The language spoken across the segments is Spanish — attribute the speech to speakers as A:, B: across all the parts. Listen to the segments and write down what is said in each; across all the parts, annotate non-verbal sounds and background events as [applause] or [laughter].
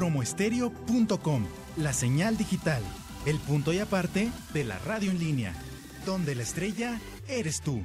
A: Promoestereo.com, la señal digital, el punto y aparte de la radio en línea, donde la estrella eres tú.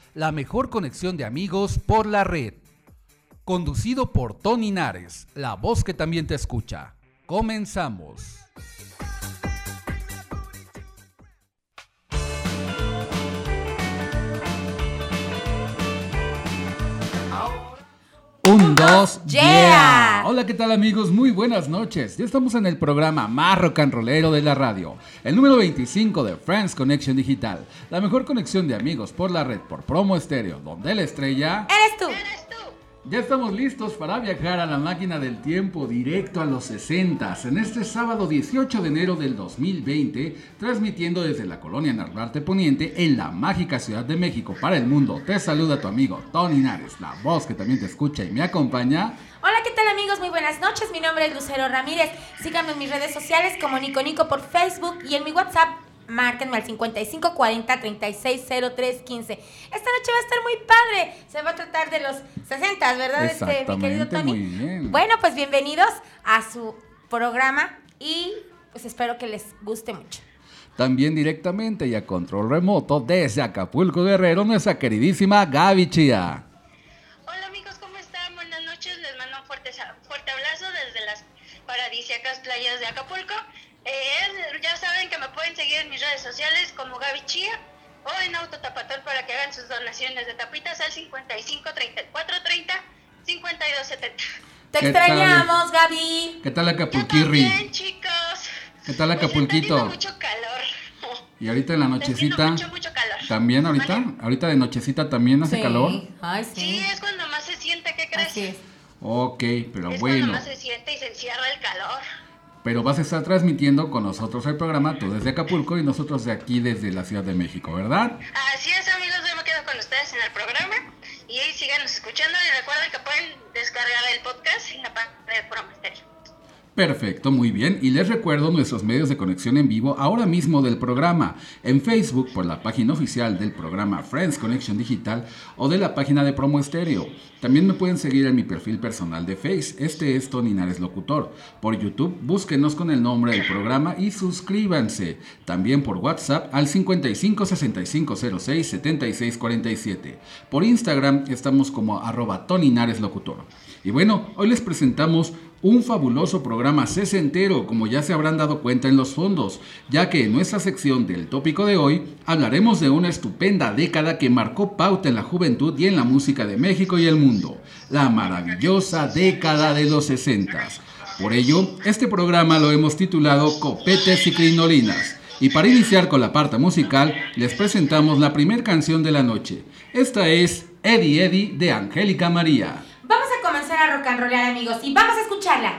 B: la mejor conexión de amigos por la red. Conducido por Tony Nares, la voz que también te escucha. Comenzamos. Un, dos, yeah. Hola, ¿qué tal amigos? Muy buenas noches. Ya estamos en el programa más rock and rollero de la radio. El número 25 de Friends Connection Digital. La mejor conexión de amigos por la red por promo estéreo, donde la estrella...
C: Eres tú.
B: Ya estamos listos para viajar a la máquina del tiempo directo a los 60 en este sábado 18 de enero del 2020, transmitiendo desde la colonia Narvarte Poniente en la mágica Ciudad de México para el mundo. Te saluda tu amigo Tony Nares, la voz que también te escucha y me acompaña.
C: Hola, ¿qué tal amigos? Muy buenas noches. Mi nombre es Lucero Ramírez. Síganme en mis redes sociales como Nico Nico por Facebook y en mi WhatsApp márquenme al 55 40 36 03 15. Esta noche va a estar muy padre. Se va a tratar de los 60, ¿verdad?
B: Este, mi querido Tony. Muy bien.
C: Bueno, pues bienvenidos a su programa y pues espero que les guste mucho.
B: También directamente y a control remoto desde Acapulco Guerrero, nuestra queridísima Gaby Chía.
D: Hola amigos, ¿cómo están? Buenas noches, les mando un fuerte, fuerte abrazo desde las paradisíacas playas de Acapulco. Eh, ya saben que pueden seguir en mis redes sociales como Gaby Chía o en Autotapatón para que hagan sus donaciones de tapitas al 55 34 30 52 70.
C: Te extrañamos, Gaby.
B: ¿Qué tal Acapulquirri?
D: Bien, chicos.
B: ¿Qué tal Acapulquito?
D: Pues mucho calor.
B: Y ahorita en la nochecita.
D: Mucho, mucho calor.
B: ¿También ahorita? ¿Ahorita de nochecita también hace calor?
C: Ay, sí.
D: sí. es cuando más se siente, ¿qué crees?
C: Así es.
B: Ok, pero
D: es
B: bueno.
D: Cuando más se siente y se encierra el calor.
B: Pero vas a estar transmitiendo con nosotros el programa, tú desde Acapulco y nosotros de aquí desde la Ciudad de México, ¿verdad?
D: Así es, amigos, yo me quedo con ustedes en el programa y síganos escuchando y recuerden que pueden descargar el podcast en la página de Promisterio.
B: Perfecto, muy bien. Y les recuerdo nuestros medios de conexión en vivo ahora mismo del programa. En Facebook por la página oficial del programa Friends Connection Digital o de la página de Promo Estéreo. También me pueden seguir en mi perfil personal de Face. Este es Tony Nares Locutor. Por YouTube, búsquenos con el nombre del programa y suscríbanse. También por WhatsApp al 55 65 06 76 47. Por Instagram estamos como arroba Tony Nares Locutor. Y bueno, hoy les presentamos un fabuloso programa sesentero, como ya se habrán dado cuenta en los fondos, ya que en nuestra sección del tópico de hoy hablaremos de una estupenda década que marcó pauta en la juventud y en la música de México y el mundo, la maravillosa década de los sesentas. Por ello, este programa lo hemos titulado Copetes y Crinolinas. Y para iniciar con la parte musical, les presentamos la primera canción de la noche. Esta es Eddie Eddie de Angélica María.
C: A rock and rollar, amigos, y vamos a escucharla.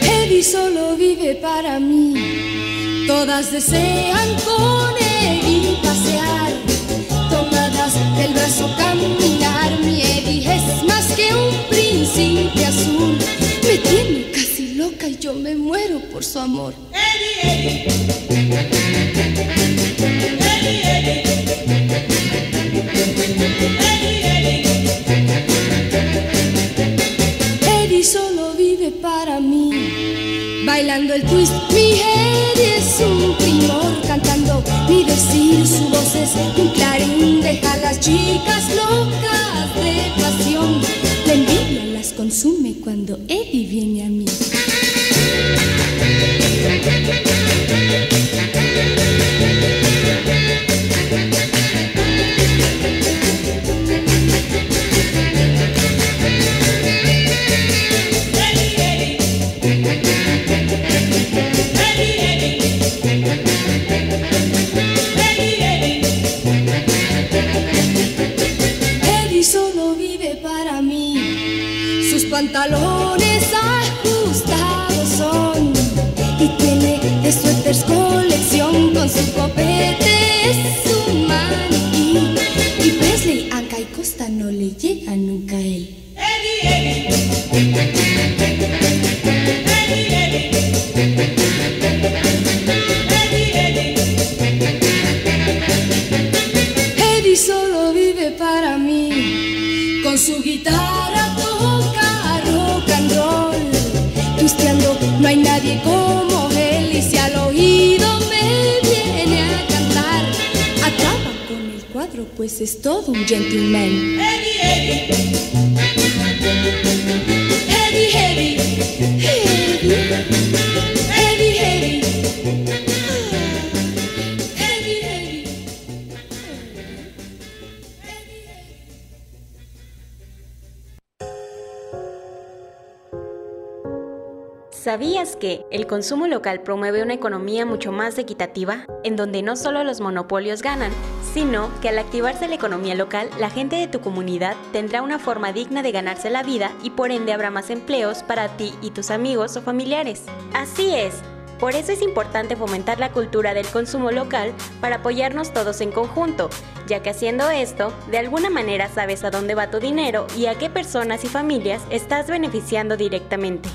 E: Eddie solo vive para mí, todas desean con Eddie brazo caminar. Mi Eddie es más que un príncipe azul, me tiene casi loca y yo me muero por su amor. Eddie solo vive para mí, bailando el twist. Mi Eddie es un primor, cantando ni decir su voz es un deja las chicas locas. Pues es todo un gentleman. Eddie, Eddie. Eddie.
F: ¿Sabías que el consumo local promueve una economía mucho más equitativa, en donde no solo los monopolios ganan, sino que al activarse la economía local, la gente de tu comunidad tendrá una forma digna de ganarse la vida y por ende habrá más empleos para ti y tus amigos o familiares? Así es. Por eso es importante fomentar la cultura del consumo local para apoyarnos todos en conjunto, ya que haciendo esto, de alguna manera sabes a dónde va tu dinero y a qué personas y familias estás beneficiando directamente.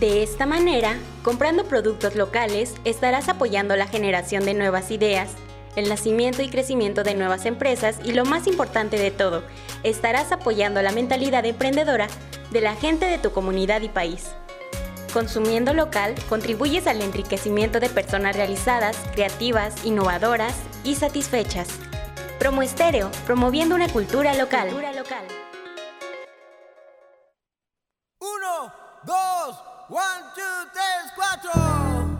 F: De esta manera, comprando productos locales, estarás apoyando la generación de nuevas ideas, el nacimiento y crecimiento de nuevas empresas y lo más importante de todo, estarás apoyando la mentalidad emprendedora de la gente de tu comunidad y país. Consumiendo local, contribuyes al enriquecimiento de personas realizadas, creativas, innovadoras y satisfechas. Promo Estéreo, promoviendo una cultura local.
G: Uno, dos, one, two, tres, cuatro.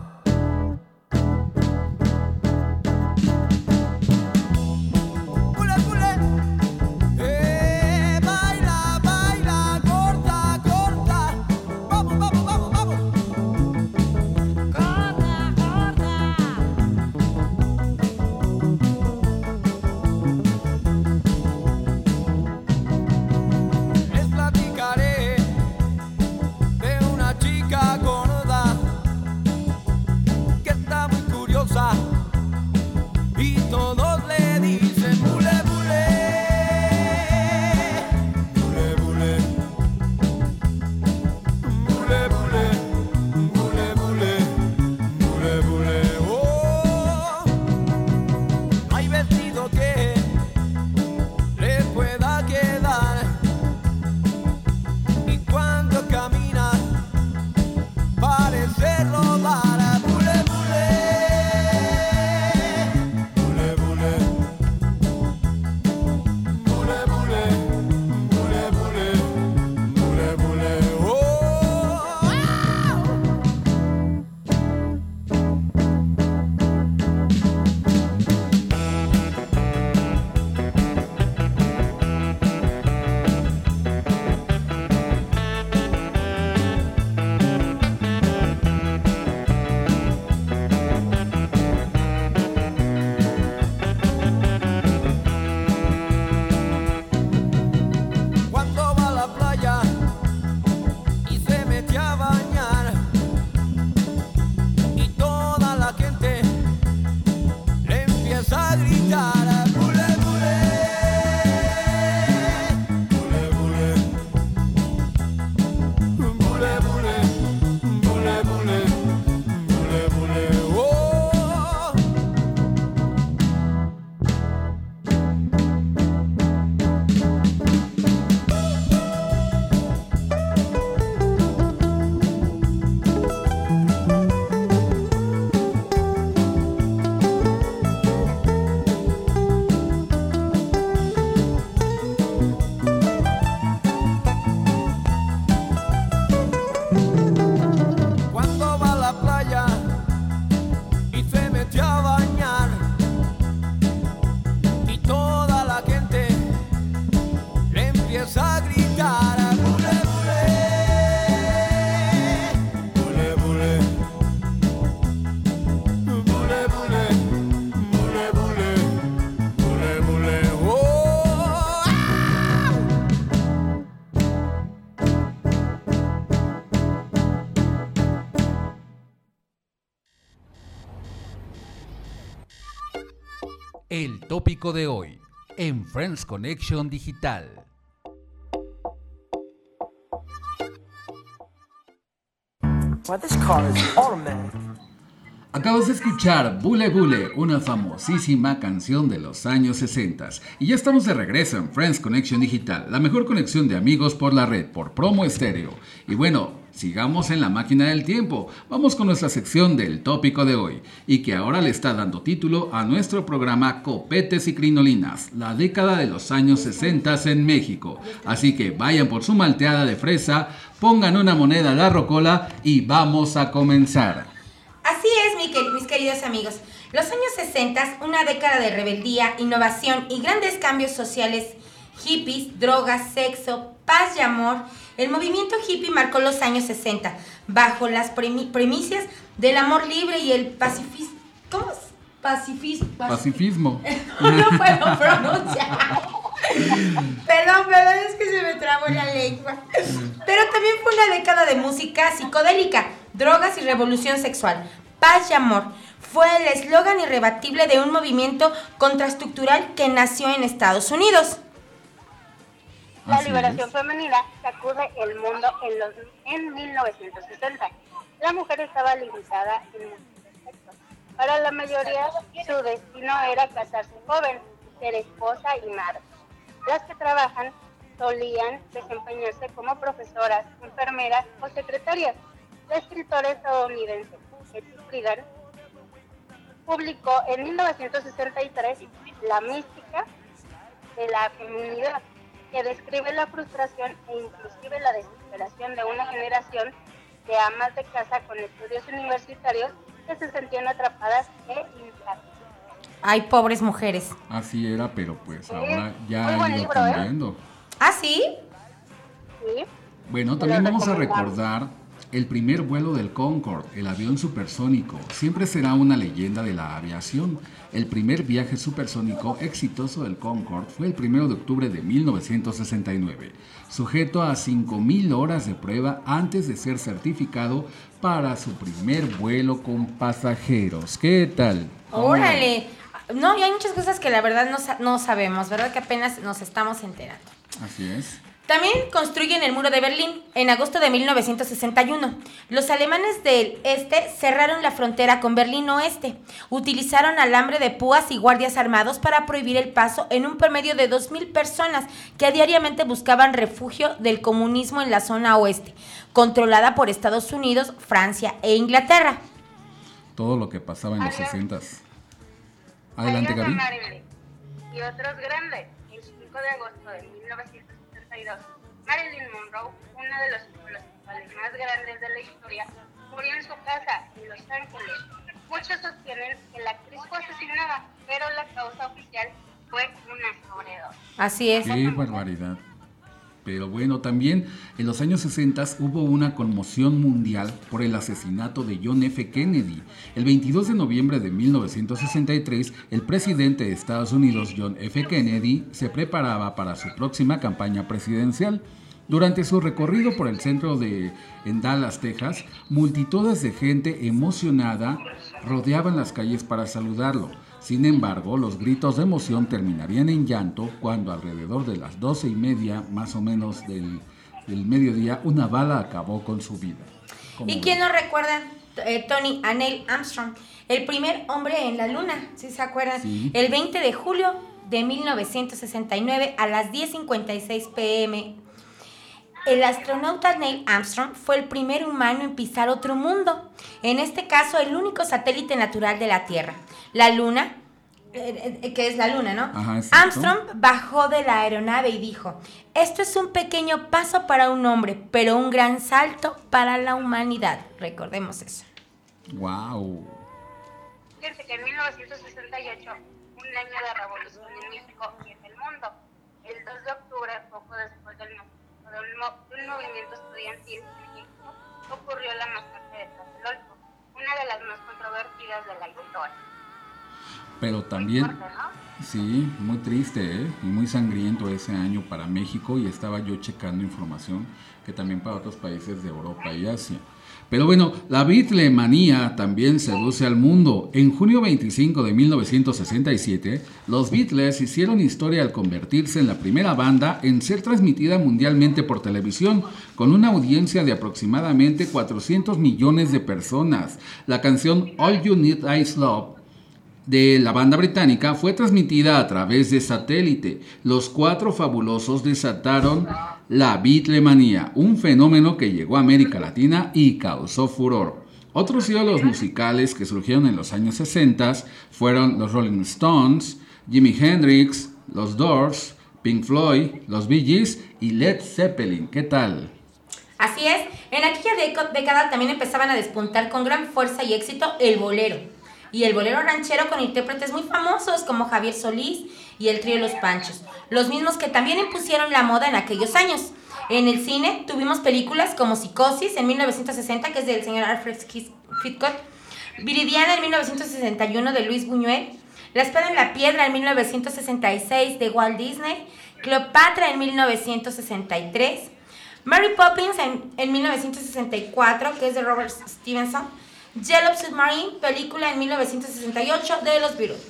B: Tópico de hoy en Friends Connection Digital. Acabas de escuchar Bule Bule, una famosísima canción de los años 60. Y ya estamos de regreso en Friends Connection Digital, la mejor conexión de amigos por la red, por promo estéreo. Y bueno, sigamos en la máquina del tiempo. Vamos con nuestra sección del tópico de hoy y que ahora le está dando título a nuestro programa Copetes y Crinolinas, la década de los años 60 en México. Así que vayan por su malteada de fresa, pongan una moneda a la rocola y vamos a comenzar.
C: Así es, mis queridos amigos. Los años 60, una década de rebeldía, innovación y grandes cambios sociales, hippies, drogas, sexo, paz y amor. El movimiento hippie marcó los años 60 bajo las premi- premisas del amor libre y el pacifismo. ¿Cómo es? Pacifismo.
B: Pacifismo. [laughs]
C: no puedo pronunciar. Perdón, perdón, es que se me trabó la lengua. Pero también fue una década de música psicodélica, drogas y revolución sexual. Paz y amor. Fue el eslogan irrebatible de un movimiento contraestructural que nació en Estados Unidos.
D: La
B: Así
D: liberación
B: es.
D: femenina sacude el mundo en, los, en 1960. La mujer estaba limitada en múltiples aspectos. Para la mayoría, su destino era casarse joven, ser esposa y madre. Las que trabajan solían desempeñarse como profesoras, enfermeras o secretarias. La escritora estadounidense Betty Friedan publicó en 1963 La mística de la feminidad, que describe la frustración e inclusive la desesperación de una generación de amas de casa con estudios universitarios que se sentían atrapadas e ingratas.
C: Ay, pobres mujeres.
B: Así era, pero pues
D: Sí,
B: ahora ya ha ido
D: libro, ¿eh?
B: cambiando.
C: ¿Ah, sí?
D: ¿sí?
B: Bueno, también vamos a recordar el primer vuelo del Concorde, el avión supersónico. Siempre será una leyenda de la aviación. El primer viaje supersónico exitoso del Concorde fue el 1 de octubre de 1969, sujeto a 5.000 horas de prueba antes de ser certificado para su primer vuelo con pasajeros. ¿Qué tal?
C: Órale. No, y hay muchas cosas que la verdad no, sa- no sabemos, ¿verdad? Que apenas nos estamos enterando.
B: Así es.
C: También construyen el muro de Berlín en agosto de 1961. Los alemanes del este cerraron la frontera con Berlín Oeste. Utilizaron alambre de púas y guardias armados para prohibir el paso en un promedio de 2.000 personas que diariamente buscaban refugio del comunismo en la zona oeste, controlada por Estados Unidos, Francia e Inglaterra.
B: Todo lo que pasaba en los
D: Adiós.
B: 60 Adelante,
D: Adiós
B: Gaby.
D: Y otros grandes. El 5 de agosto de 1972, Marilyn Monroe, una de los símbolos sexuales más grandes de la historia, murió en su casa en Los Ángeles. Muchos sostienen que la actriz fue asesinada, pero la causa oficial fue una sobredosis.
C: Así es.
B: Qué barbaridad. Pero bueno, también en los años 60 hubo una conmoción mundial por el asesinato de John F. Kennedy. El 22 de noviembre de 1963, el presidente de Estados Unidos, John F. Kennedy, se preparaba para su próxima campaña presidencial. Durante su recorrido por el centro de Dallas, Texas, multitudes de gente emocionada rodeaban las calles para saludarlo. Sin embargo, los gritos de emoción terminarían en llanto cuando alrededor de las doce y media, más o menos del, del mediodía, una bala acabó con su vida. ¿Cómo
C: ¿Y quién no recuerda, eh, Tony, a Neil Armstrong? El primer hombre en la luna, si se acuerdan.
B: Sí.
C: El 20 de julio de 1969 a las 10.56 pm. El astronauta Neil Armstrong fue el primer humano en pisar otro mundo. En este caso, el único satélite natural de la Tierra. La Luna, eh, eh, que es la Luna, ¿no?
B: Ajá.
C: Armstrong bajó de la aeronave y dijo, esto es un pequeño paso para un hombre, pero un gran salto para la humanidad. Recordemos eso.
B: Wow.
D: Fíjense que en 1968, un año de revolución en México y en el mundo, el 2 de octubre, poco después del nacimiento de un, mo- de un movimiento estudiantil en México, ocurrió la masacre de Tlatelolco, una de las más controvertidas de la historia.
B: Pero también,
D: fuerte, ¿no?
B: sí, muy triste ¿eh? y muy sangriento ese año para México y estaba yo checando información que también para otros países de Europa y Asia. Pero bueno, la Beatlemanía también seduce al mundo. En junio 25 de 1967, los Beatles hicieron historia al convertirse en la primera banda en ser transmitida mundialmente por televisión, con una audiencia de aproximadamente 400 millones de personas. La canción All You Need Is Love de la banda británica fue transmitida a través de satélite. Los cuatro fabulosos desataron la Beatlemanía, un fenómeno que llegó a América Latina y causó furor. Otros ídolos musicales que surgieron en los años 60 fueron los Rolling Stones, Jimi Hendrix, los Doors, Pink Floyd, los Bee Gees y Led Zeppelin. ¿Qué tal?
C: Así es, en aquella década también empezaban a despuntar con gran fuerza y éxito el bolero. Y el bolero ranchero con intérpretes muy famosos como Javier Solís y el trío Los Panchos, los mismos que también impusieron la moda en aquellos años. En el cine tuvimos películas como Psicosis en 1960, que es del señor Alfred Hitchcock, Viridiana en 1961 de Luis Buñuel, La espada en la piedra en 1966 de Walt Disney, Cleopatra en 1963, Mary Poppins en, en 1964, que es de Robert Stevenson. Yellow Submarine, película en 1968 de los Beatles.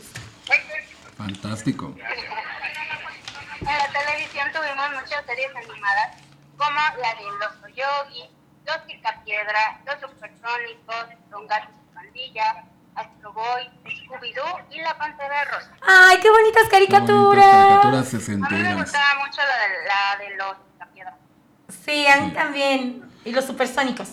B: Fantástico.
D: En la televisión tuvimos muchas series animadas, como la de Los Yogi, Los Picapiedra, Los Supersónicos, Don Gato y su Pandilla, Astro Boy, Scooby-Doo y La Pantera Rosa.
C: ¡Ay, qué bonitas
B: Bonitas
C: caricaturas!
B: caricaturas
D: A mí me gustaba mucho la de, la de Los Picapiedra.
C: Sí, a mí también. Y los supersónicos.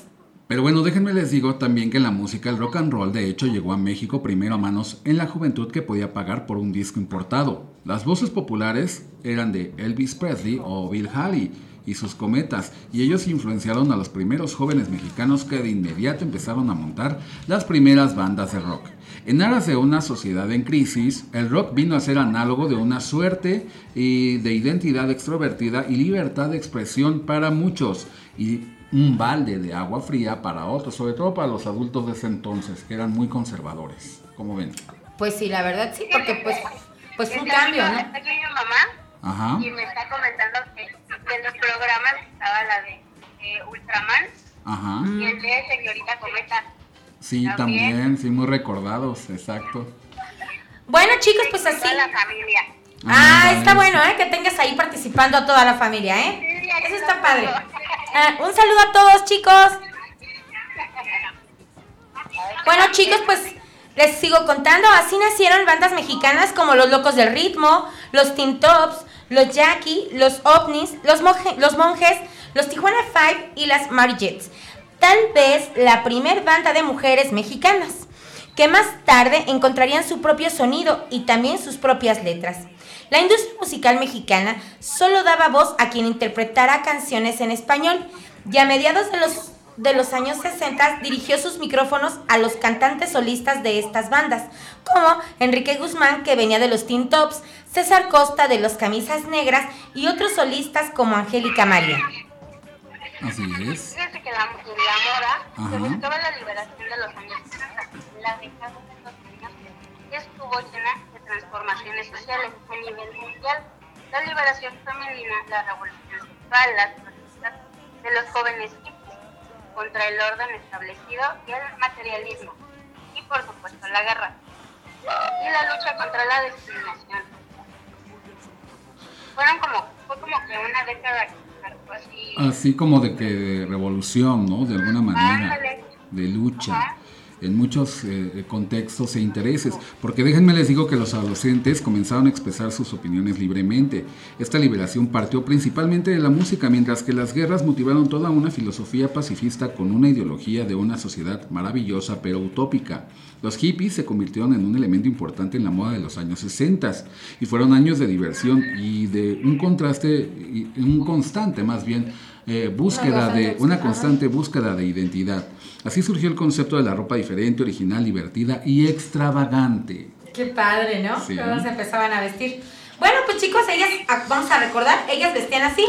B: Pero bueno, déjenme les digo también que la música, el rock and roll, de hecho llegó a México primero a manos en la juventud que podía pagar por un disco importado. Las voces populares eran de Elvis Presley o Bill Haley y sus cometas, y ellos influenciaron a los primeros jóvenes mexicanos que de inmediato empezaron a montar las primeras bandas de rock. En aras de una sociedad en crisis, el rock vino a ser análogo de una suerte de identidad extrovertida y libertad de expresión para muchos, y un balde de agua fría para otros, sobre todo para los adultos de ese entonces, que eran muy conservadores. ¿Cómo ven?
C: Pues sí, la verdad sí, porque pues, pues fue un cambio, ¿no?
D: Está aquí mi mamá
B: Ajá.
D: y me está comentando que de los programas estaba la de eh, Ultraman
B: Ajá.
D: y el de Señorita Cometa.
B: Sí, también, sí, muy recordados, exacto.
C: Bueno, chicos, pues así.
D: Toda la familia.
C: Ah,
B: Ah,
C: está bueno, ¿eh? Que tengas ahí participando a toda la familia, ¿eh?
D: Sí, ahí
C: Eso
D: está
C: padre. Ah, un saludo a todos, chicos. Bueno, chicos, pues les sigo contando. Así nacieron bandas mexicanas como Los Locos del Ritmo, Los Teen Tops, Los Jackie, Los OVNIs, Los, Monje- los Monjes, Los Tijuana Five y las Marjets. Tal vez la primer banda de mujeres mexicanas, que más tarde encontrarían su propio sonido y también sus propias letras. La industria musical mexicana solo daba voz a quien interpretara canciones en español y a mediados de los, de los años 60 dirigió sus micrófonos a los cantantes solistas de estas bandas, como Enrique Guzmán, que venía de los Teen Tops, César Costa de los Camisas Negras y otros solistas como Angélica María.
B: Así es.
D: Fíjense que la, la moda se buscaba la liberación de los años 60. La de los años estuvo llena transformaciones sociales a nivel mundial. La liberación femenina, la revolución sexual, las protestas de los jóvenes hippies contra el orden establecido y el materialismo. Y por supuesto la guerra. Y la lucha contra la discriminación. Fueron como, fue como que una década que marcó así.
B: Así como de que de revolución, ¿no? De alguna manera, de lucha. En muchos eh, contextos e intereses, porque déjenme les digo que los adolescentes comenzaron a expresar sus opiniones libremente. Esta liberación partió principalmente de la música, mientras que las guerras motivaron toda una filosofía pacifista con una ideología de una sociedad maravillosa pero utópica. Los hippies se convirtieron en un elemento importante en la moda de los años 60 y fueron años de diversión y de un contraste, un constante más bien, eh, búsqueda de una constante búsqueda de identidad. Así surgió el concepto de la ropa diferente, original, divertida y extravagante.
C: Qué padre, ¿no?
B: Sí.
C: Todos se empezaban a vestir. Bueno, pues chicos, ellas, ah, vamos a recordar, ellas vestían así.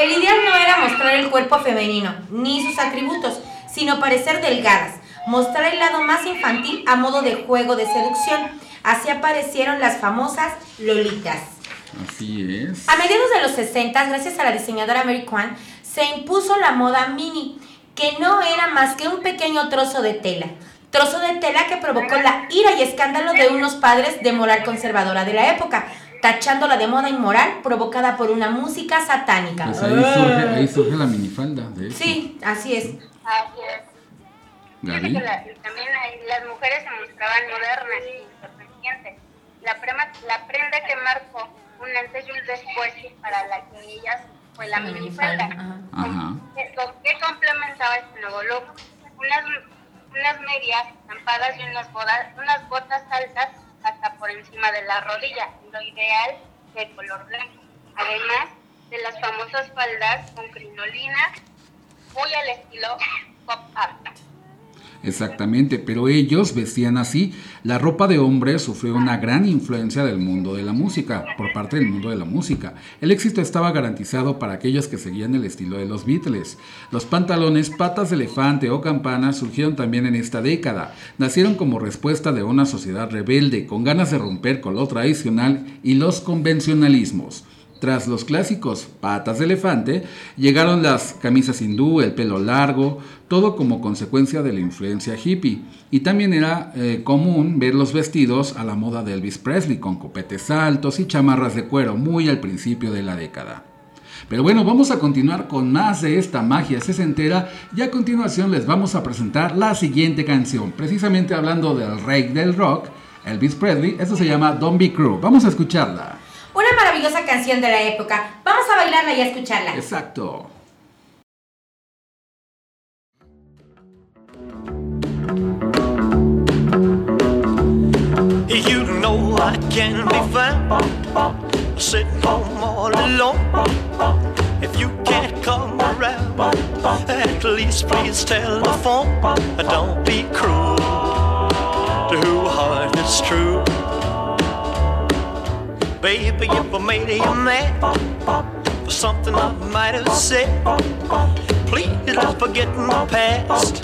C: El ideal no era mostrar el cuerpo femenino, ni sus atributos, sino parecer delgadas, mostrar el lado más infantil a modo de juego de seducción. Así aparecieron las famosas lolitas.
B: Así es.
C: A mediados de los 60, gracias a la diseñadora Mary Kwan, se impuso la moda mini, que no era más que un pequeño trozo de tela. Trozo de tela que provocó la ira y escándalo de unos padres de moral conservadora de la época, tachándola de moda inmoral provocada por una música satánica.
B: Pues ahí surge, ahí surge la minifalda, de hecho.
C: Sí, así es.
D: Así es. Fíjate
B: Gaby.
D: que la- también las mujeres se mostraban modernas y hombre que marcó un antes y un después para la que ellas fue la minifalda.
C: Ajá.
D: Lo que complementaba este nuevo look. Unas, unas medias estampadas y unas, bodas, unas botas altas hasta por encima de la rodilla, lo ideal de color blanco. Además de las famosas faldas con crinolina, muy al estilo pop art.
B: Exactamente, pero ellos vestían así. La ropa de hombre sufrió una gran influencia del mundo de la música, por parte del mundo de la música. El éxito estaba garantizado para aquellos que seguían el estilo de los Beatles. Los pantalones patas de elefante o campanas surgieron también en esta década. Nacieron como respuesta de una sociedad rebelde, con ganas de romper con lo tradicional y los convencionalismos. Tras los clásicos patas de elefante, llegaron las camisas hindú, el pelo largo, todo como consecuencia de la influencia hippie. Y también era eh, común ver los vestidos a la moda de Elvis Presley, con copetes altos y chamarras de cuero, muy al principio de la década. Pero bueno, vamos a continuar con más de esta magia sesentera y a continuación les vamos a presentar la siguiente canción, precisamente hablando del rey del rock, Elvis Presley, esto se llama Don't Be Cruel. Vamos a escucharla.
C: Una maravillosa canción de la época. Vamos a bailarla y a escucharla.
B: Exacto.
H: You know I can be found sitting home all alone. If you can't come around, at least please telephone. Don't be cruel to who heart is true. Baby, if I made you mad for something I might have said, please let's forget my past.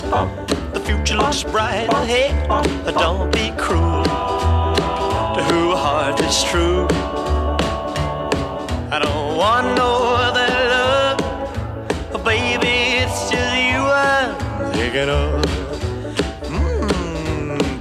H: The future looks bright ahead. But don't be cruel to who heart is true. I don't want no other love, baby. It's just you I'm thinking of.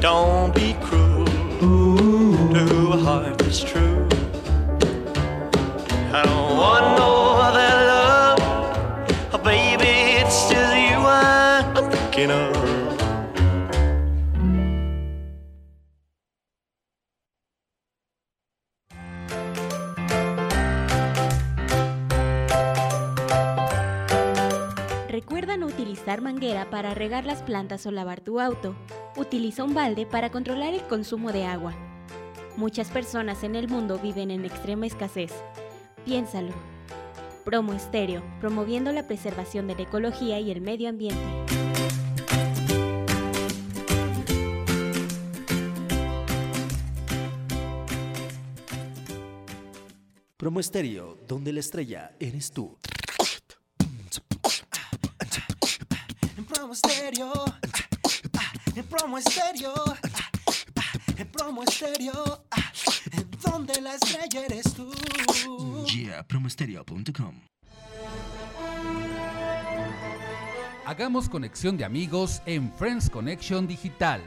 H: Don't be cruel
F: para regar las plantas o lavar tu auto. Utiliza un balde para controlar el consumo de agua. Muchas personas en el mundo viven en extrema escasez. Piénsalo. Promo Estéreo, promoviendo la preservación de la ecología y el medio ambiente.
I: Promo Estéreo, donde la estrella eres tú.
J: Promo estéreo, en promo estéreo, en promo estéreo, donde la estrella eres tú.
I: Yeah, promoestereo.com.
B: Hagamos conexión de amigos en Friends Connection Digital.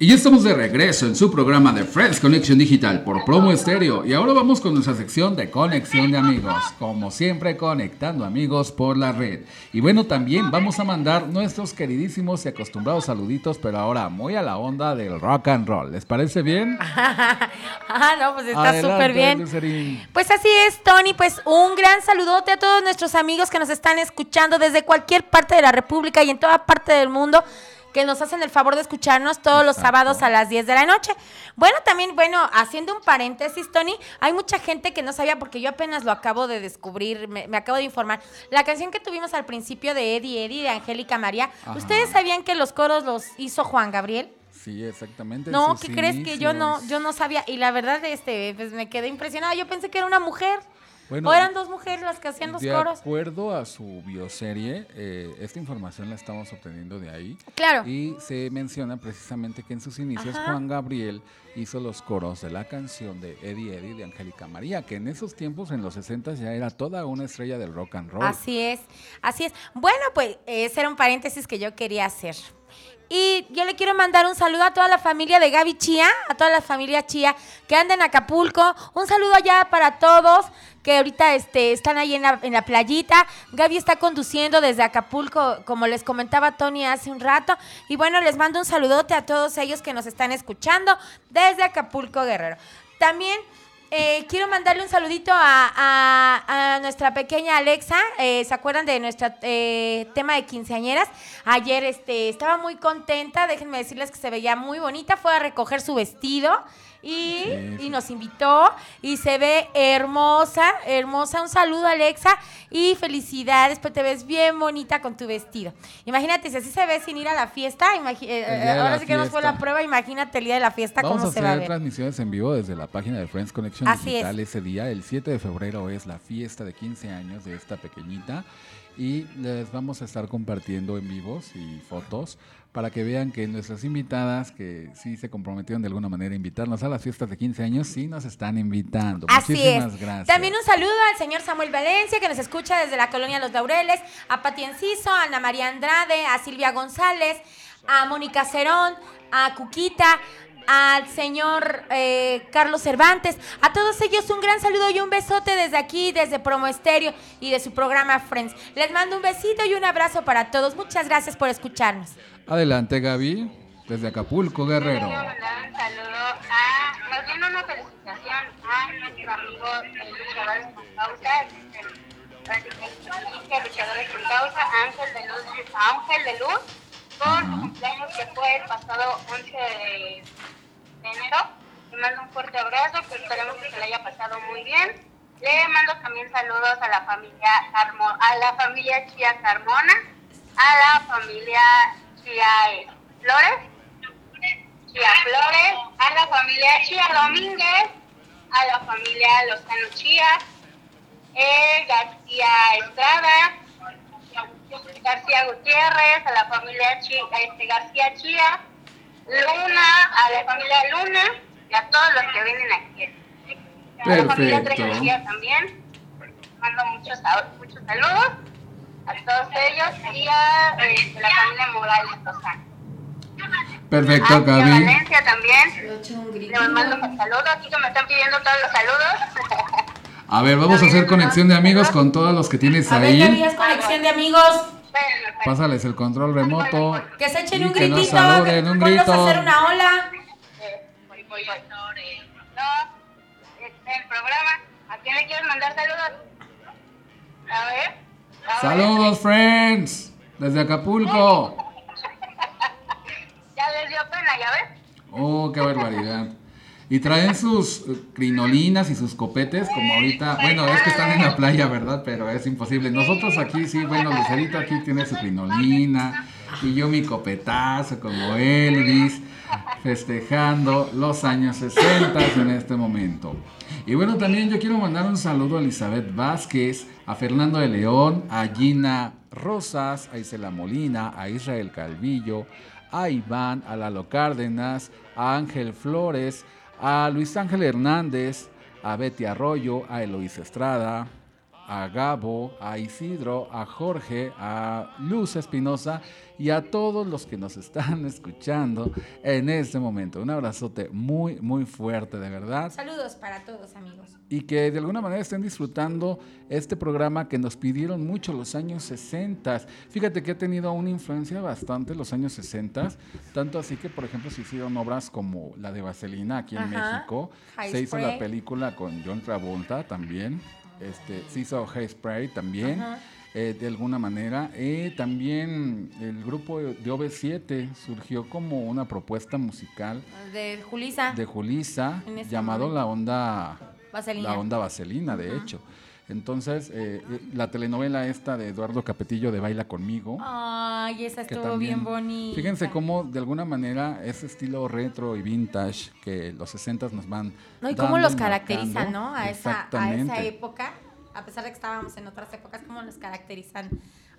B: Y ya estamos de regreso en su programa de Friends Connection Digital por Promo Estéreo. Y ahora vamos con nuestra sección de conexión de amigos. Como siempre, conectando amigos por la red. Y bueno, también vamos a mandar nuestros queridísimos y acostumbrados saluditos, pero ahora muy a la onda del rock and roll. ¿Les parece bien? [laughs]
C: ah, no, pues está súper bien.
B: Lucerín.
C: Pues así es, Tony. Pues un gran saludote a todos nuestros amigos que nos están escuchando desde cualquier parte de la República y en toda parte del mundo. Que nos hacen el favor de escucharnos todos los sábados a las 10 de la noche. Bueno, también, bueno, haciendo un paréntesis, Tony, hay mucha gente que no sabía, porque yo apenas lo acabo de descubrir, me, me acabo de informar. La canción que tuvimos al principio de Eddie Eddie, de Angélica María,
B: Ajá.
C: ¿ustedes sabían que los coros los hizo Juan Gabriel?
B: Sí, exactamente. en
C: No, ¿qué crees que yo no, yo no sabía? Y la verdad, este, pues me quedé impresionada. Yo pensé que era una mujer.
B: Bueno,
C: o eran dos mujeres las que hacían los
B: de
C: coros.
B: acuerdo a su bioserie, eh, esta información la estamos obteniendo de ahí.
C: Claro.
B: Y se menciona precisamente que en sus inicios
C: Ajá.
B: Juan Gabriel hizo los coros de la canción de Eddie Eddie de Angélica María, que en esos tiempos, en los 60 ya era toda una estrella del rock and roll.
C: Así es, así es. Bueno, pues ese era un paréntesis que yo quería hacer. Y yo le quiero mandar un saludo a toda la familia de Gaby Chía, a toda la familia Chía que anda en Acapulco. Un saludo allá para todos que ahorita este, están ahí en la, en la playita. Gaby está conduciendo desde Acapulco, como les comentaba Tony hace un rato. Y bueno, les mando un saludote a todos ellos que nos están escuchando desde Acapulco Guerrero. También eh, quiero mandarle un saludito a, nuestra pequeña Alexa. Eh, ¿Se acuerdan de nuestro eh, tema de quinceañeras? Ayer este, estaba muy contenta. Déjenme decirles que se veía muy bonita. Fue a recoger su vestido y, nos invitó. Y se ve hermosa, hermosa. Un saludo, Alexa. Y felicidades, pues te ves bien bonita con tu vestido. Imagínate, si así se ve sin ir a la fiesta. eh,
B: de
C: ahora sí que nos fue la prueba. Imagínate el día de la fiesta,
B: Vamos
C: cómo
B: a
C: se va a ver.
B: transmisiones en vivo desde la página de Friends Connection
C: Así
B: Digital
C: es.
B: ese día. El 7 de febrero es la fiesta de 15 años de esta pequeñita y les vamos a estar compartiendo en vivos y fotos para que vean que nuestras invitadas que sí se comprometieron de alguna manera a invitarnos a las fiestas de 15 años, sí nos están invitando.
C: Así
B: Muchísimas
C: es.
B: gracias.
C: También un saludo al señor Samuel Valencia, que nos escucha desde la colonia Los Laureles, a Pati Enciso, a Ana María Andrade, a Silvia González, a Mónica Cerón, a Cuquita, al señor eh, Carlos Cervantes, a todos ellos un gran saludo y un besote desde aquí, desde Promo Estéreo y de su programa Friends. Les mando un besito y un abrazo para todos. Muchas gracias por escucharnos.
B: Adelante Gaby, desde Acapulco, Guerrero.
D: Un saludo a, más bien una felicitación a nuestro amigo luchadores con causa, el luchadores con causa, Ángel de Luz, Ángel de Luz, por su cumpleaños que fue el pasado 11 de, de enero. Le mando un fuerte abrazo, que esperemos que se le haya pasado muy bien. Le mando también saludos a la familia Carmo- a la familia Chía Carmona, a la familia Chía eh, Flores, Chía Flores, a la familia Chía Domínguez, a la familia Lozano Chía, eh, García Estrada, García Gutiérrez, a la familia Chi- este, García Chía, Luna, a la familia Luna y a todos los que vienen aquí. A la familia
B: Perfecto.
D: Trejía también. Mando muchos, muchos saludos a todos ellos y a este, la familia Morales Lozano.
B: Perfecto,
D: a
B: Gaby.
D: Valencia también. Le mando un saludo. Aquí que me están pidiendo todos los saludos. [laughs]
B: A ver, vamos a hacer conexión de amigos con todos los que tienes
C: A
B: ahí.
C: conexión de amigos.
B: Pásales el control remoto.
C: Que se echen un
B: que nos
C: gritito.
B: saluden, un
C: ponlos a
B: grito.
C: hacer una ola.
D: Voy, voy, voy. No, el programa. ¿A quién le quieres mandar saludos? A ver.
B: Saludos, friends, desde Acapulco. [laughs]
D: Ya les dio pena, ¿ya ves?
B: Oh, qué barbaridad. Y traen sus crinolinas y sus copetes, como ahorita. Bueno, es que están en la playa, ¿verdad? Pero es imposible. Nosotros aquí sí, bueno, Lucerito aquí tiene su crinolina. Y yo mi copetazo, como Elvis, festejando los años 60 en este momento. Y bueno, también yo quiero mandar un saludo a Elizabeth Vázquez, a Fernando de León, a Gina Rosas, a Isela Molina, a Israel Calvillo, a Iván, a Lalo Cárdenas, a Ángel Flores, a Luis Ángel Hernández, a Betty Arroyo, a Eloís Estrada, a Gabo, a Isidro, a Jorge, a Luz Espinosa y a todos los que nos están [laughs] escuchando en este momento. Un abrazote muy, muy fuerte, de verdad.
C: Saludos para todos, amigos.
B: Y que de alguna manera estén disfrutando este programa que nos pidieron mucho los años 60. Fíjate que ha tenido una influencia bastante los años 60. Tanto así que, por ejemplo, se hicieron obras como la de Vaselina aquí en
C: Ajá.
B: México.
C: High
B: se hizo la película con John Travolta también. Este, se hizo Hairspray también.
C: Ajá.
B: eh, de alguna manera. Eh, también el grupo de OV7 surgió como una propuesta musical
C: De Julisa.
B: de Julisa
C: ese
B: llamado
C: momento.
B: la onda
C: Vaselina.
B: la onda vaselina, de hecho. Entonces, eh, eh, la telenovela esta de Eduardo Capetillo de Baila conmigo.
C: Ay, esa estuvo
B: también-
C: bien bonita.
B: Fíjense cómo de alguna manera ese estilo retro y vintage que los 60 nos van
C: No, y cómo los caracterizan. ¿no? A esa, a esa época, a pesar de que estábamos en otras épocas, cómo nos caracterizan.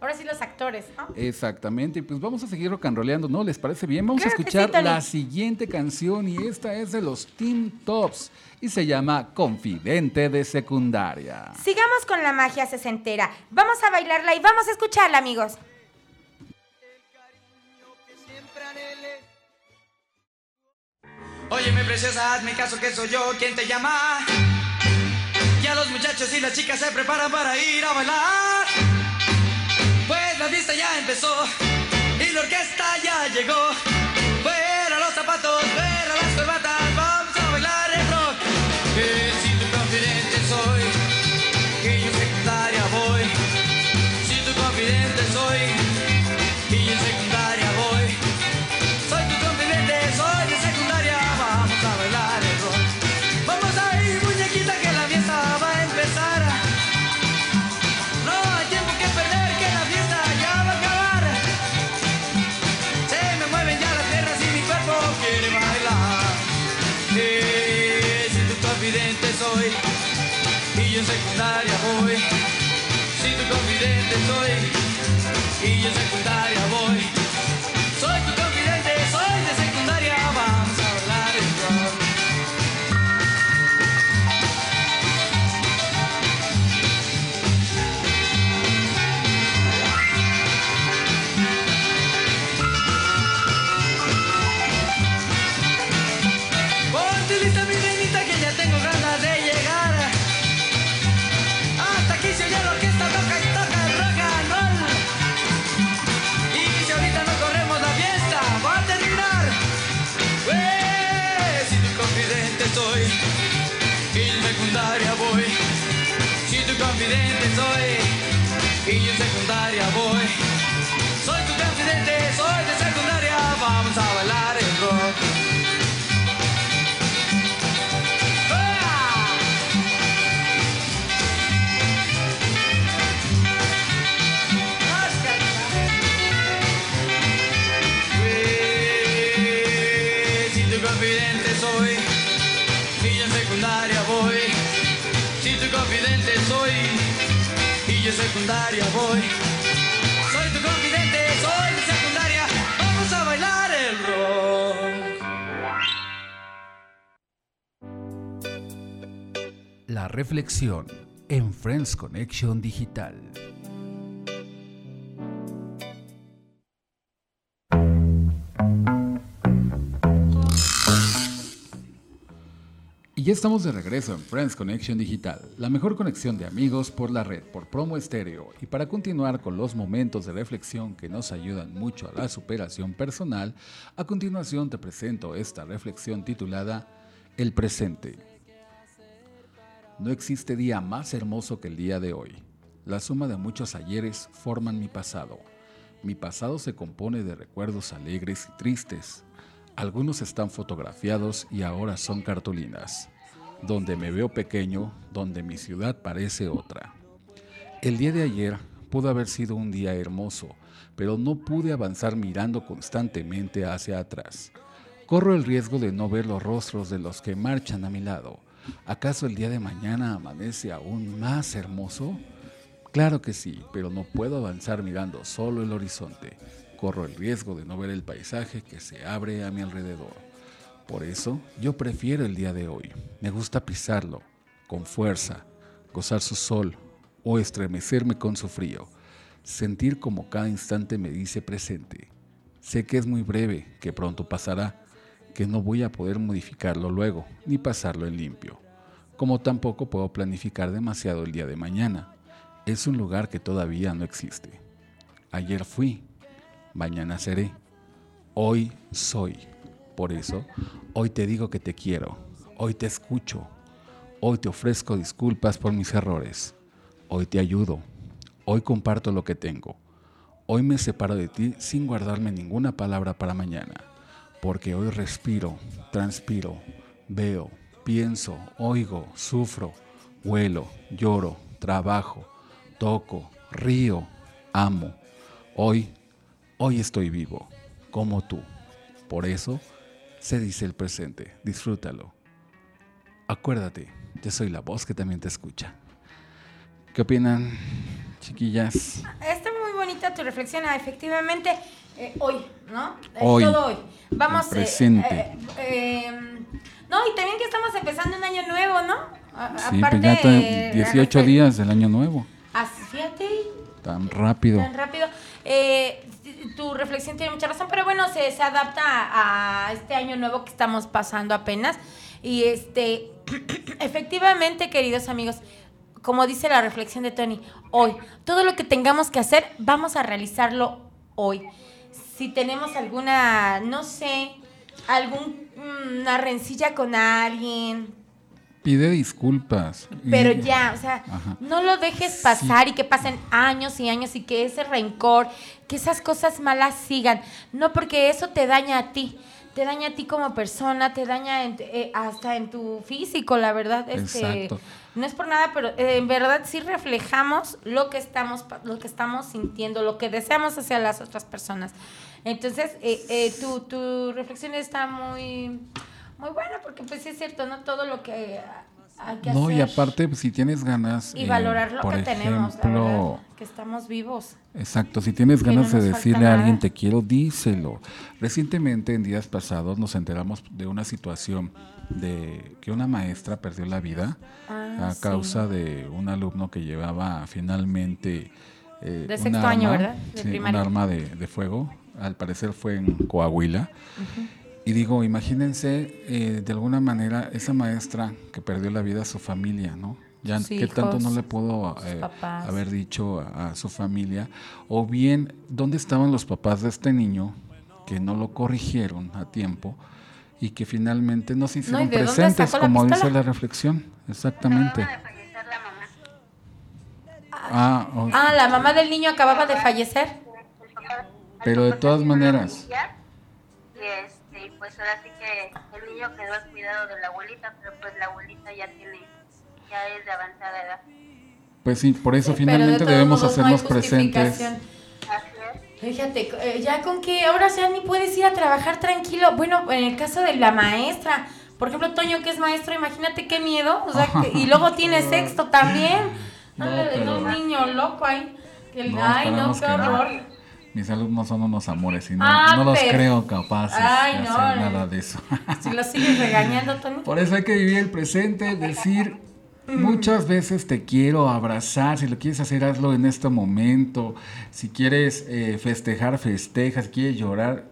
C: Ahora sí los actores, ¿no?
B: Exactamente, y pues vamos a seguir rocanroleando, ¿no? ¿Les parece bien? Vamos
C: Claro
B: a escuchar
C: sí,
B: la siguiente canción y esta es de los Team Tops y se llama Confidente de Secundaria.
C: Sigamos con la magia sesentera. Vamos a bailarla y vamos a escucharla, amigos.
K: Óyeme preciosa, hazme caso que soy yo quien te llama. Ya los muchachos y las chicas se preparan para ir a bailar. La fiesta ya empezó y la orquesta ya llegó. Soy, y yo en secundaria voy. Secundaria voy. Soy tu confidente, soy de secundaria. Vamos a bailar el rock. La
B: reflexión en Friends Connection Digital. Ya estamos de regreso en Friends Connection Digital, la mejor conexión de amigos por la red, por promo estéreo. Y para continuar con los momentos de reflexión que nos ayudan mucho a la superación personal, a continuación te presento esta reflexión titulada El presente. No existe día más hermoso que el día de hoy. La suma de muchos ayeres forman mi pasado. Mi pasado se compone de recuerdos alegres y tristes. Algunos están fotografiados y ahora son cartulinas. Donde me veo pequeño, donde mi ciudad parece otra. El día de ayer pudo haber sido un día hermoso, pero no pude avanzar mirando constantemente hacia atrás. Corro el riesgo de no ver los rostros de los que marchan a mi lado. ¿Acaso el día de mañana amanece aún más hermoso? Claro que sí, pero no puedo avanzar mirando solo el horizonte. Corro el riesgo de no ver el paisaje que se abre a mi alrededor. Por eso, yo prefiero el día de hoy. Me gusta pisarlo, con fuerza, gozar su sol o estremecerme con su frío. Sentir como cada instante me dice presente. Sé que es muy breve, que pronto pasará, que no voy a poder modificarlo luego, ni pasarlo en limpio. Como tampoco puedo planificar demasiado el día de mañana. Es un lugar que todavía no existe. Ayer fui, mañana seré, hoy soy. Por eso, hoy te digo que te quiero, hoy te escucho, hoy te ofrezco disculpas por mis errores, hoy te ayudo, Hoy comparto lo que tengo. Hoy me separo de ti sin guardarme ninguna palabra para mañana, porque hoy respiro, transpiro, veo, pienso, oigo, sufro, huelo, lloro, trabajo, toco, río, amo. Hoy, hoy estoy vivo, como tú. Por eso se dice el presente. Disfrútalo. Acuérdate, yo soy la voz que también te escucha. ¿Qué opinan, chiquillas?
C: Está muy bonita tu reflexión, ah, efectivamente, eh, hoy, ¿no? Es
B: Hoy,
C: todo hoy. Vamos.
B: el presente.
C: eh, eh, eh, no, y también que estamos empezando un año nuevo, ¿no? A-
B: Sí, pues
C: aparte,
B: ya está
C: eh,
B: 18
C: la-
B: días del año nuevo.
C: Así, fíjate,
B: Tan rápido.
C: tan rápido. Eh, tu reflexión tiene mucha razón, pero bueno, se, se adapta a este año nuevo que estamos pasando apenas. Y este, [clears throat] efectivamente, queridos amigos, como dice la reflexión de Tony, hoy, todo lo que tengamos que hacer, vamos a realizarlo hoy. Si tenemos alguna, no sé, alguna rencilla con alguien,
B: Pide disculpas.
C: pero ya, o sea,
B: Ajá.
C: no lo dejes pasar y que pasen años y años y que ese rencor, que esas cosas malas sigan. No porque eso te daña a ti, te daña a ti como persona, te daña en- eh, hasta en tu físico, la verdad. Este,
B: Exacto.
C: no es por nada, pero eh, en verdad sí reflejamos lo que estamos, lo que estamos sintiendo, lo que deseamos hacia las otras personas. Entonces, eh, eh, tu, tu reflexión está muy, muy buena porque pues sí es cierto, no todo lo que hay que
B: No,
C: hacer
B: y aparte, pues, si tienes ganas.
C: y
B: eh,
C: valorar lo
B: por
C: que tenemos, la
B: ejemplo,
C: verdad, que estamos vivos.
B: Exacto, si tienes ganas
C: no
B: de decirle a alguien
C: nada.
B: te quiero, díselo. Recientemente, en días pasados, nos enteramos de una situación de que una maestra perdió la vida
C: Ah,
B: a
C: sí.
B: causa de un alumno que llevaba finalmente eh,
C: De sexto año, ¿verdad? De
B: sí, un arma de, de fuego. Al parecer fue en Coahuila. Y digo, imagínense eh, de alguna manera esa maestra que perdió la vida a su familia, ¿no? Ya
C: Sus
B: qué tanto no le pudo
C: sus
B: eh, haber dicho a, a su familia, o bien dónde estaban los papás de este niño que no lo corrigieron a tiempo y que finalmente no se hicieron
C: ¿y de dónde
B: presentes, como dice la reflexión, exactamente. Ah, o-
C: Ah, la mamá del niño acababa de fallecer.
B: pero de todas maneras,
D: Y, este, y pues ahora sí que el niño quedó al cuidado de la abuelita, pero pues la abuelita ya tiene, ya es de avanzada edad.
B: pues sí, por eso
C: Sí, de
B: finalmente
C: todos
B: debemos
C: modos no
B: hacernos presentes.
C: Fíjate, eh, ya con que ahora ya ni puedes ir a trabajar tranquilo. Bueno, en el caso de la maestra, por ejemplo, Toño que es maestro, imagínate qué miedo. O sea, que- y luego tiene [laughs] sexto también. [laughs]
B: No,
C: de
B: pero-
C: un niño loco ahí. Que el-
B: No,
C: ay, no, qué
B: que no.
C: horror.
B: Mis alumnos son unos amores y no,
C: Ah,
B: no los
C: pero-
B: creo capaces
C: Ay,
B: de
C: no,
B: hacer nada de eso. [laughs]
C: Si lo sigues regañando, Toño.
B: Por eso hay que vivir el presente, decir muchas veces te quiero abrazar, si lo quieres hacer hazlo en este momento, si quieres eh, festejar, festeja, si quieres llorar,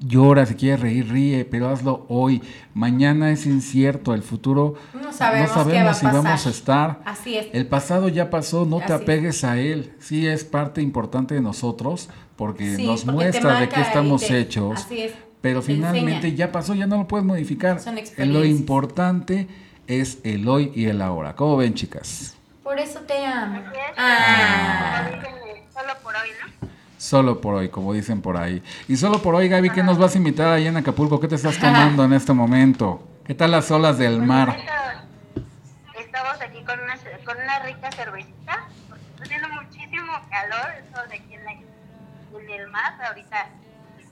B: llora, si quieres reír, ríe, pero hazlo hoy. Mañana es incierto, el futuro
C: No sabemos qué va a
B: si vamos a estar.
C: Así es.
B: El pasado ya pasó, no te
C: Así es.
B: apegues a él. Sí es parte importante de nosotros porque
C: Sí,
B: nos
C: porque
B: muestra de qué estamos
C: te-
B: hechos.
C: así es,
B: Pero
C: te
B: finalmente
C: enseña.
B: ya pasó, ya no lo puedes modificar.
C: Son
B: Lo
C: experiencias.
B: importante es el hoy y el ahora. ¿Cómo ven, chicas?
C: Por eso te amo.
D: Ah.
C: Ah.
D: Solo por hoy, ¿no?
B: Solo por hoy, como dicen por ahí. Y solo por hoy, Gaby, ¿qué nos vas a invitar allá en Acapulco? ¿Qué te estás [laughs] tomando en este momento? ¿Qué tal las olas del mar?
D: Estamos aquí con una, con una rica cervecita, está haciendo muchísimo calor, eso de aquí en, la- en el mar, ahorita,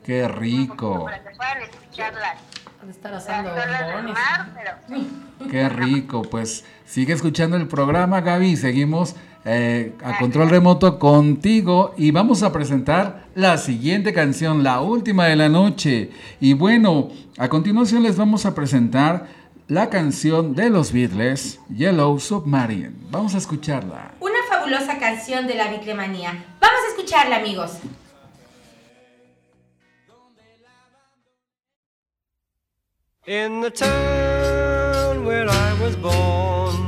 B: Qué rico,
D: para que puedan escuchar las,
C: De estar
D: las
C: asando
D: olas del
C: bombones.
D: mar, pero
B: qué rico. Pues sigue escuchando el programa, Gaby, y seguimos eh, a control remoto contigo y vamos a presentar la siguiente canción, la última de la noche. Y bueno, a continuación les vamos a presentar la canción de los Beatles, Yellow Submarine. Vamos a escucharla.
C: Una fabulosa canción de la Biclemanía. Vamos a escucharla, amigos.
L: In the town where I was born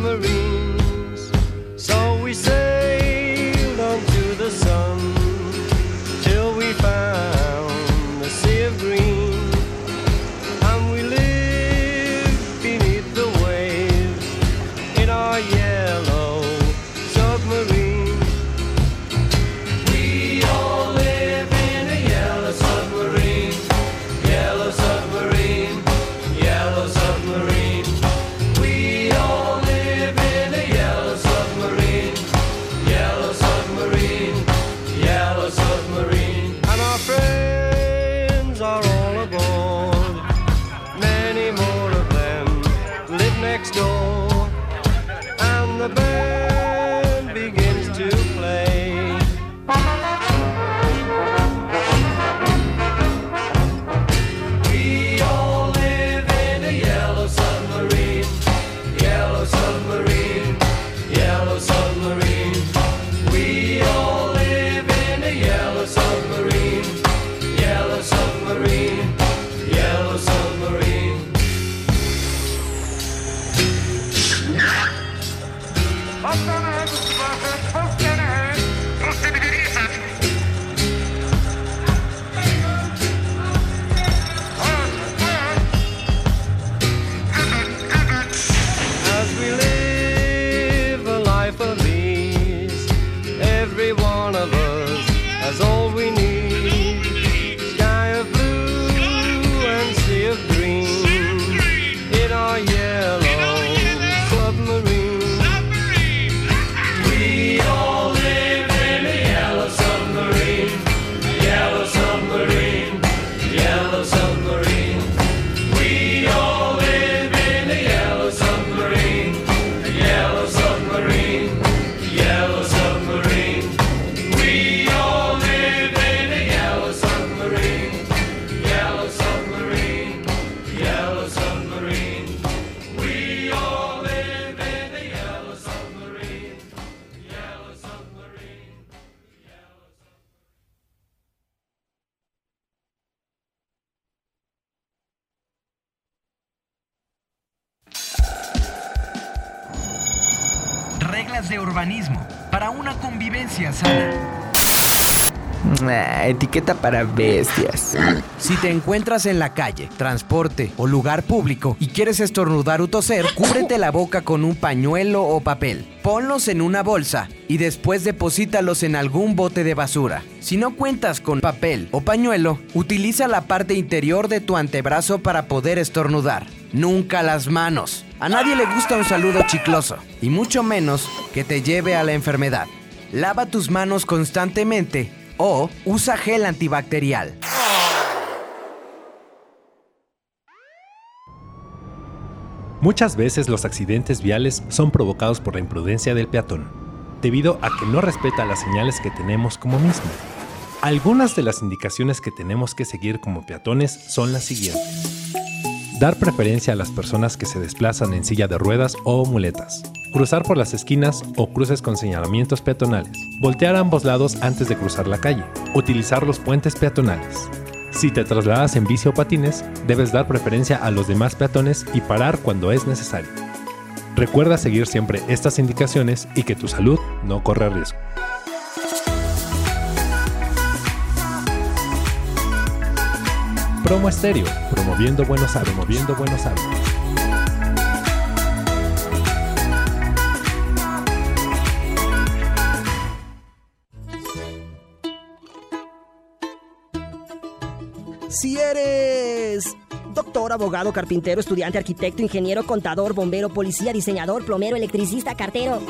M: Etiqueta para bestias.
N: Si te encuentras en la calle, transporte o lugar público y quieres estornudar o toser, cúbrete la boca con un pañuelo o papel. Ponlos en una bolsa y después deposítalos en algún bote de basura. Si no cuentas con papel o pañuelo, utiliza la parte interior de tu antebrazo para poder estornudar. Nunca las manos. A nadie le gusta un saludo chicloso, y mucho menos que te lleve a la enfermedad. Lava tus manos constantemente o usa gel antibacterial.
O: Muchas veces los accidentes viales son provocados por la imprudencia del peatón, debido a que no respeta las señales que tenemos como mismo. Algunas de las indicaciones que tenemos que seguir como peatones son las siguientes. Dar preferencia a las personas que se desplazan en silla de ruedas o muletas. Cruzar por las esquinas o cruces con señalamientos peatonales. Voltear a ambos lados antes de cruzar la calle. Utilizar los puentes peatonales. Si te trasladas en bici o patines, debes dar preferencia a los demás peatones y parar cuando es necesario. Recuerda seguir siempre estas indicaciones y que tu salud no corre riesgo. Promo Estéreo, promoviendo buenos hábitos, promoviendo buenos hábitos.
P: Doctor, abogado, carpintero, estudiante, arquitecto, ingeniero, contador, bombero, policía, diseñador, plomero, electricista, cartero.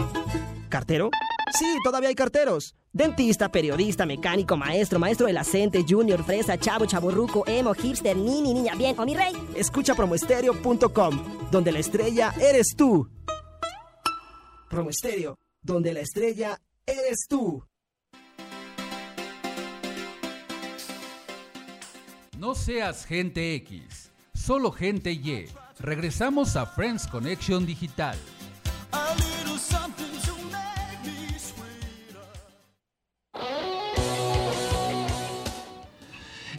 P: ¿Cartero? Sí, todavía hay carteros. Dentista, periodista, mecánico, maestro, maestro de la Cente, junior, fresa, chavo, chaborruco, emo, hipster, nini, niña, bien, o mi rey. Escucha promoestereo.com, donde la estrella eres tú. Promoestereo, donde la estrella eres tú.
B: No seas gente X, solo gente Y. Regresamos a Friends Connection Digital.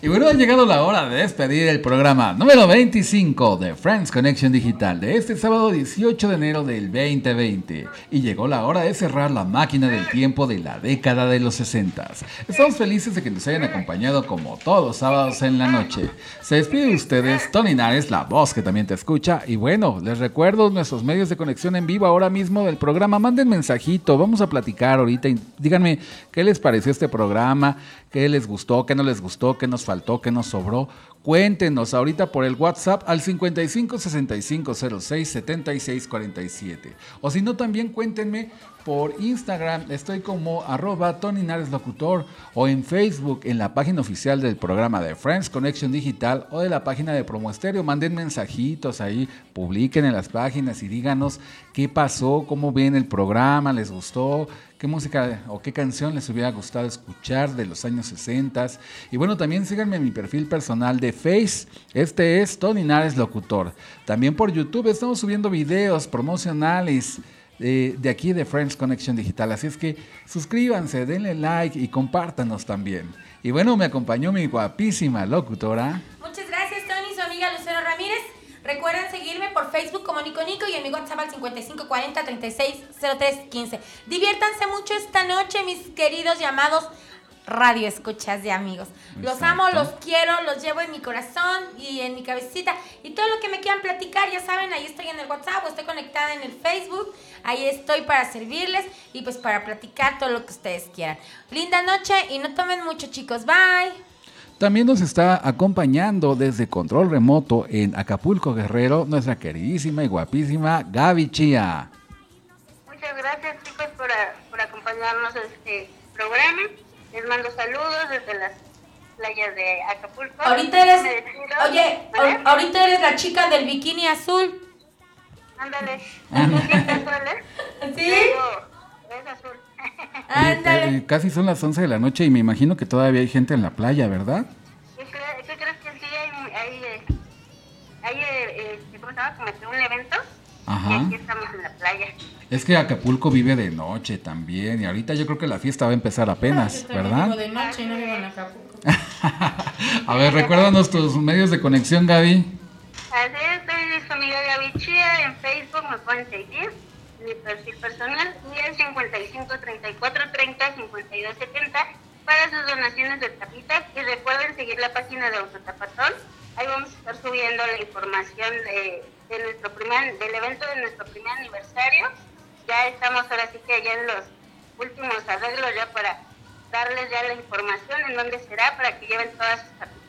B: Y bueno, ha llegado la hora de despedir el programa número 25 de Friends Connection Digital de este sábado 18 de enero del 2020. Y llegó la hora de cerrar la máquina del tiempo de la década de los 60. Estamos felices de que nos hayan acompañado como todos sábados en la noche. Se despide de ustedes Tony Nares, la voz que también te escucha. Y bueno, les recuerdo nuestros medios de conexión en vivo ahora mismo del programa. Manden mensajito, vamos a platicar ahorita. Díganme qué les pareció este programa, qué les gustó, qué no les gustó, qué nos faltó, qué nos sobró. Cuéntenos ahorita por el WhatsApp al 55 65 06 76 47. O si no, también cuéntenme por Instagram. Estoy como arroba Tony Nares Locutor o en Facebook en la página oficial del programa de Friends Connection Digital o de la página de Promo Estéreo. Manden mensajitos ahí, publiquen en las páginas y díganos qué pasó, cómo ven el programa, les gustó, qué música o qué canción les hubiera gustado escuchar de los años 60. Y bueno, también síganme en mi perfil personal de Face. Este es Tony Nares Locutor. También por YouTube estamos subiendo videos promocionales de, de aquí de Friends Connection Digital. Así es que suscríbanse, denle like y compártanos también. Y bueno, me acompañó mi guapísima locutora.
C: Muchas gracias, Tony, su amiga Lucero Ramírez. Recuerden seguirme por Facebook como Nico Nico y en mi WhatsApp al 5540 360315. Diviértanse mucho esta noche, mis queridos llamados radio escuchas de amigos. Los amo, los quiero, los llevo en mi corazón y en mi cabecita. Y todo lo que me quieran platicar, ya saben, ahí estoy en el WhatsApp o estoy conectada en el Facebook. Ahí estoy para servirles y pues para platicar todo lo que ustedes quieran. Linda noche y no tomen mucho, chicos. Bye.
B: También nos está acompañando desde control remoto en Acapulco Guerrero nuestra queridísima y guapísima Gaby Chía.
D: Muchas gracias chicos por, acompañarnos en este programa. Les mando saludos desde las playas de Acapulco.
C: Ahorita eres, oye, ahorita eres la chica del bikini azul.
D: Ándale.
B: Ándale. [laughs]
D: ¿Sí es azul?
C: ¿Sí?
D: Digo, es azul.
C: Ándale.
B: Eh, casi son las 11 de la noche y me imagino que todavía hay gente en la playa, ¿verdad?
D: ¿Qué, cre- qué crees que sí hay, hay, eh, hay eh, eh, ¿cómo? Como un evento
B: Ajá.
D: y aquí estamos en la playa.
B: Es que Acapulco vive de noche también y ahorita yo creo que la fiesta va a empezar apenas,
C: Vivo
B: ¿verdad?
C: de noche y no vivo en Acapulco. [laughs]
B: A ver, recuérdanos tus medios de conexión, Gaby.
D: Así es, estoy su amiga Gaby Chía, en Facebook me pueden seguir, mi perfil personal, y el 55 34 30 52 70 para sus donaciones de tapitas. Y recuerden seguir la página de Autotapatón, ahí vamos a estar subiendo la información de, de nuestro primer, del evento de nuestro primer aniversario. Ya estamos ahora sí que ya en los últimos arreglos ya para darles ya la información en dónde será para que lleven todas sus tapitas.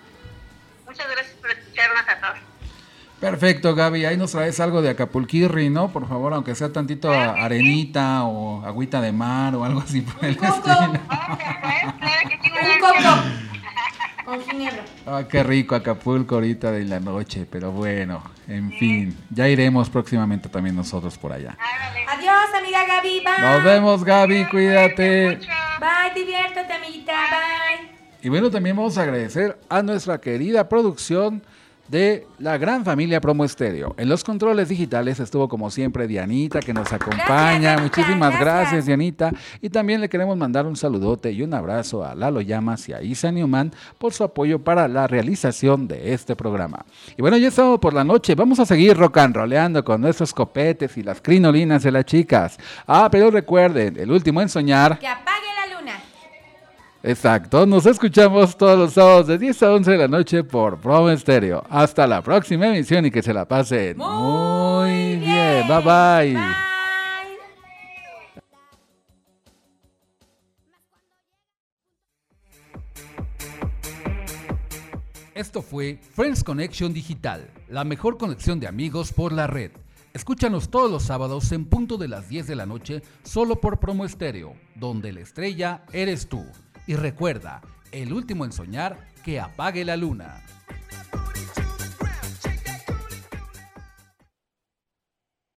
D: Muchas gracias por escucharnos a todos.
B: Perfecto, Gaby. Ahí nos traes algo de Acapulquirri, ¿no? Por favor, aunque sea tantito arenita o agüita de mar o algo así por el estilo. [laughs]
C: Un coco. Con ginebra.
B: Ah, qué rico Acapulco ahorita de la noche, pero bueno, en fin, ya iremos próximamente también nosotros por allá.
C: Adiós, amiga Gaby. Bye.
B: Nos vemos, Gaby, cuídate.
C: Bye, diviértete, amiguita. Bye.
B: Y bueno, también vamos a agradecer a nuestra querida producción de la gran familia Promo Estéreo. En los controles digitales estuvo como siempre Dianita que nos acompaña. Muchísimas gracias. Dianita. Y también le queremos mandar un saludote y un abrazo a Lalo Llamas y a Isa Newman por su apoyo para la realización de este programa. Y bueno, ya estamos por la noche. Vamos a seguir rock and roleando con nuestros copetes y las crinolinas de las chicas. Ah, pero recuerden, el último en soñar.
C: Que apague.
B: Exacto, nos escuchamos todos los sábados de 10 a 11 de la noche por Promo Estéreo. Hasta la próxima emisión y que se la pasen muy, bien. Bye bye. Esto fue Friends Connection Digital, la mejor conexión de amigos por la red. Escúchanos todos los sábados en punto de las 10 de la noche solo por Promo Estéreo, donde la estrella eres tú. Y recuerda, el último en soñar que apague la luna.